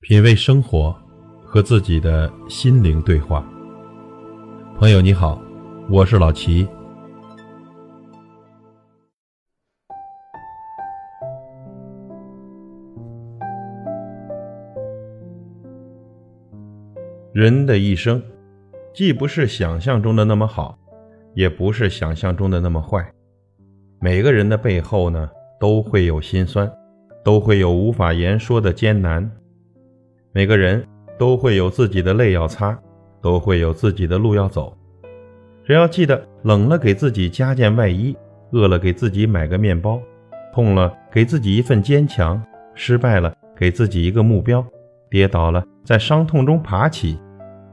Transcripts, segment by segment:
品味生活，和自己的心灵对话。朋友你好，我是老齐。人的一生，既不是想象中的那么好，也不是想象中的那么坏。每个人的背后呢，都会有心酸，都会有无法言说的艰难。每个人都会有自己的泪要擦，都会有自己的路要走。只要记得冷了给自己加件外衣，饿了给自己买个面包，痛了给自己一份坚强，失败了给自己一个目标，跌倒了在伤痛中爬起，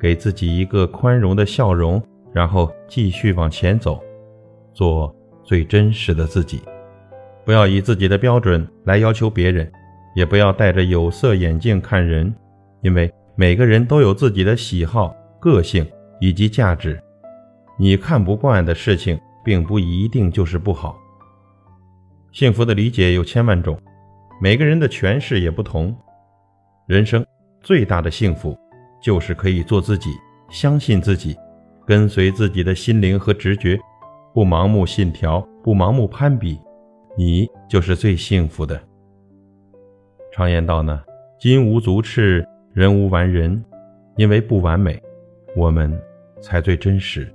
给自己一个宽容的笑容，然后继续往前走，做最真实的自己。不要以自己的标准来要求别人，也不要戴着有色眼镜看人。因为每个人都有自己的喜好、个性以及价值，你看不惯的事情，并不一定就是不好。幸福的理解有千万种，每个人的诠释也不同。人生最大的幸福，就是可以做自己，相信自己，跟随自己的心灵和直觉，不盲目信条，不盲目攀比，你就是最幸福的。常言道呢，金无足赤。人无完人，因为不完美，我们才最真实。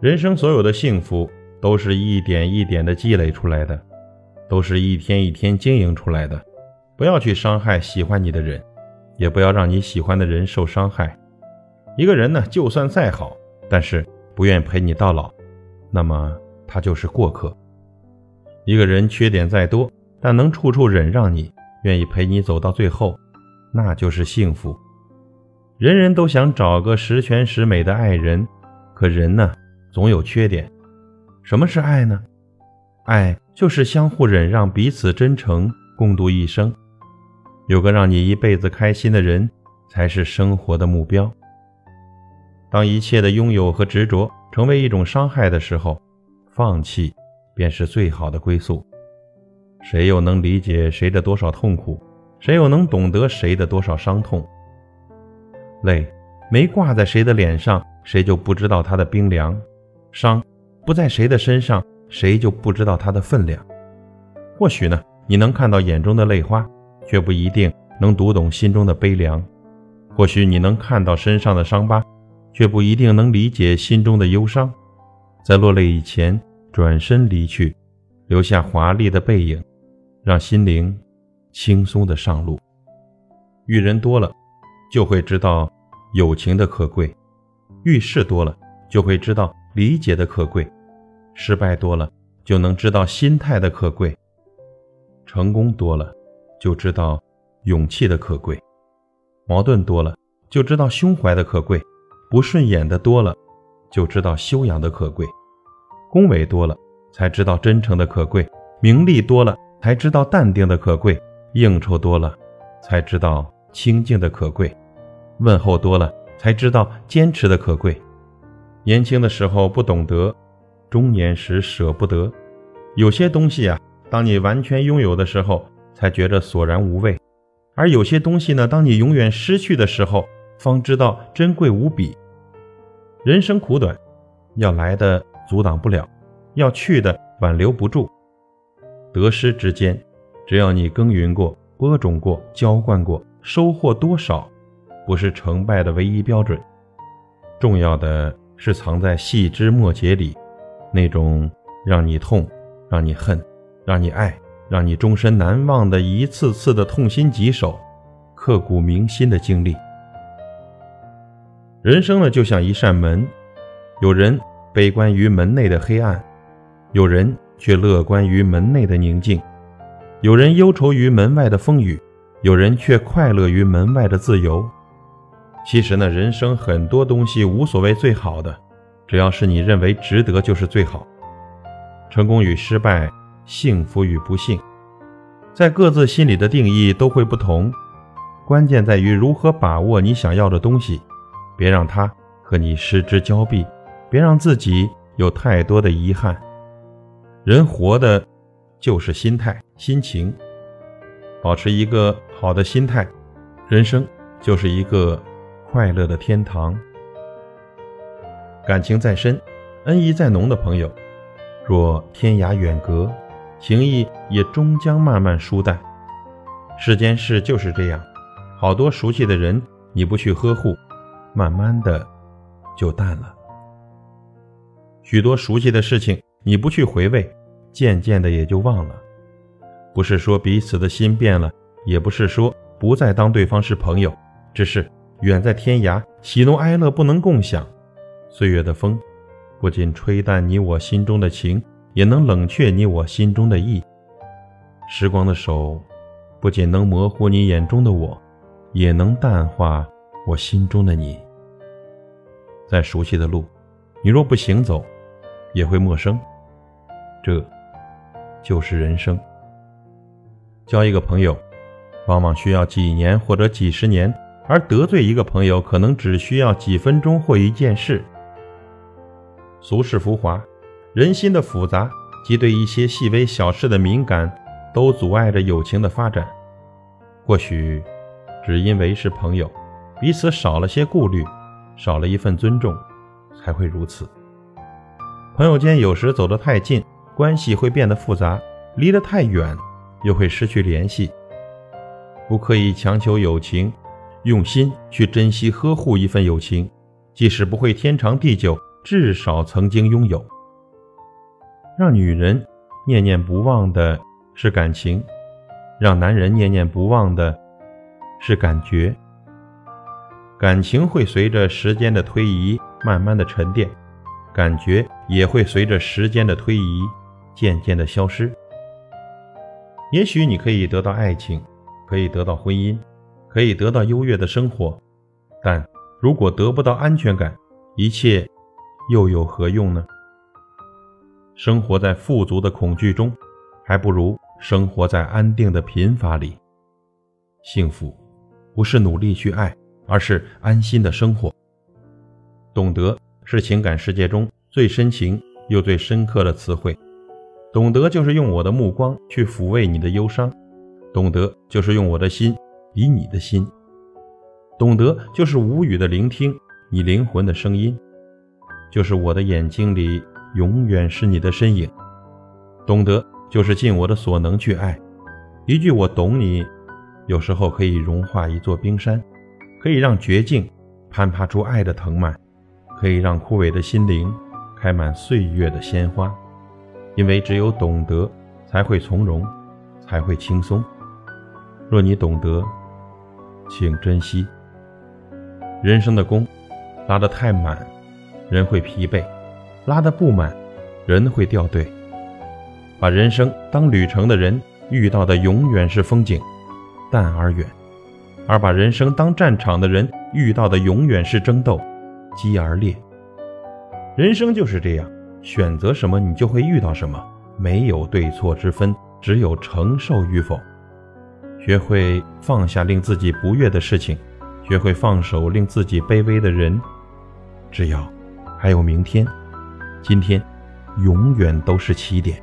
人生所有的幸福，都是一点一点的积累出来的，都是一天一天经营出来的。不要去伤害喜欢你的人，也不要让你喜欢的人受伤害。一个人呢，就算再好，但是不愿陪你到老，那么他就是过客。一个人缺点再多，但能处处忍让你，愿意陪你走到最后。那就是幸福。人人都想找个十全十美的爱人，可人呢，总有缺点。什么是爱呢？爱就是相互忍让，彼此真诚，共度一生。有个让你一辈子开心的人，才是生活的目标。当一切的拥有和执着成为一种伤害的时候，放弃便是最好的归宿。谁又能理解谁的多少痛苦？谁又能懂得谁的多少伤痛？泪没挂在谁的脸上，谁就不知道它的冰凉；伤不在谁的身上，谁就不知道它的分量。或许呢，你能看到眼中的泪花，却不一定能读懂心中的悲凉；或许你能看到身上的伤疤，却不一定能理解心中的忧伤。在落泪以前，转身离去，留下华丽的背影，让心灵。轻松的上路，遇人多了，就会知道友情的可贵；遇事多了，就会知道理解的可贵；失败多了，就能知道心态的可贵；成功多了，就知道勇气的可贵；矛盾多了，就知道胸怀的可贵；不顺眼的多了，就知道修养的可贵；恭维多了，才知道真诚的可贵；名利多了，才知道淡定的可贵。应酬多了，才知道清静的可贵；问候多了，才知道坚持的可贵。年轻的时候不懂得，中年时舍不得。有些东西啊，当你完全拥有的时候，才觉得索然无味；而有些东西呢，当你永远失去的时候，方知道珍贵无比。人生苦短，要来的阻挡不了，要去的挽留不住。得失之间。只要你耕耘过、播种过、浇灌过，收获多少，不是成败的唯一标准。重要的是藏在细枝末节里，那种让你痛、让你恨、让你爱、让你终身难忘的一次次的痛心疾首、刻骨铭心的经历。人生呢，就像一扇门，有人悲观于门内的黑暗，有人却乐观于门内的宁静。有人忧愁于门外的风雨，有人却快乐于门外的自由。其实呢，人生很多东西无所谓最好的，只要是你认为值得，就是最好。成功与失败，幸福与不幸，在各自心里的定义都会不同。关键在于如何把握你想要的东西，别让它和你失之交臂，别让自己有太多的遗憾。人活的。就是心态、心情，保持一个好的心态，人生就是一个快乐的天堂。感情再深，恩义再浓的朋友，若天涯远隔，情谊也终将慢慢疏淡。世间事就是这样，好多熟悉的人，你不去呵护，慢慢的就淡了；许多熟悉的事情，你不去回味，渐渐的也就忘了。不是说彼此的心变了，也不是说不再当对方是朋友，只是远在天涯，喜怒哀乐不能共享。岁月的风，不仅吹淡你我心中的情，也能冷却你我心中的意。时光的手，不仅能模糊你眼中的我，也能淡化我心中的你。在熟悉的路，你若不行走，也会陌生。这，就是人生。交一个朋友，往往需要几年或者几十年，而得罪一个朋友，可能只需要几分钟或一件事。俗世浮华，人心的复杂及对一些细微小事的敏感，都阻碍着友情的发展。或许，只因为是朋友，彼此少了些顾虑，少了一份尊重，才会如此。朋友间有时走得太近，关系会变得复杂；离得太远。又会失去联系。不刻意强求友情，用心去珍惜呵护一份友情，即使不会天长地久，至少曾经拥有。让女人念念不忘的是感情，让男人念念不忘的是感觉。感情会随着时间的推移慢慢的沉淀，感觉也会随着时间的推移渐渐的消失。也许你可以得到爱情，可以得到婚姻，可以得到优越的生活，但如果得不到安全感，一切又有何用呢？生活在富足的恐惧中，还不如生活在安定的贫乏里。幸福不是努力去爱，而是安心的生活。懂得是情感世界中最深情又最深刻的词汇。懂得就是用我的目光去抚慰你的忧伤，懂得就是用我的心比你的心，懂得就是无语的聆听你灵魂的声音，就是我的眼睛里永远是你的身影，懂得就是尽我的所能去爱。一句我懂你，有时候可以融化一座冰山，可以让绝境攀爬出爱的藤蔓，可以让枯萎的心灵开满岁月的鲜花。因为只有懂得，才会从容，才会轻松。若你懂得，请珍惜。人生的弓拉得太满，人会疲惫；拉得不满，人会掉队。把人生当旅程的人，遇到的永远是风景，淡而远；而把人生当战场的人，遇到的永远是争斗，激而烈。人生就是这样。选择什么，你就会遇到什么，没有对错之分，只有承受与否。学会放下令自己不悦的事情，学会放手令自己卑微的人。只要还有明天，今天永远都是起点。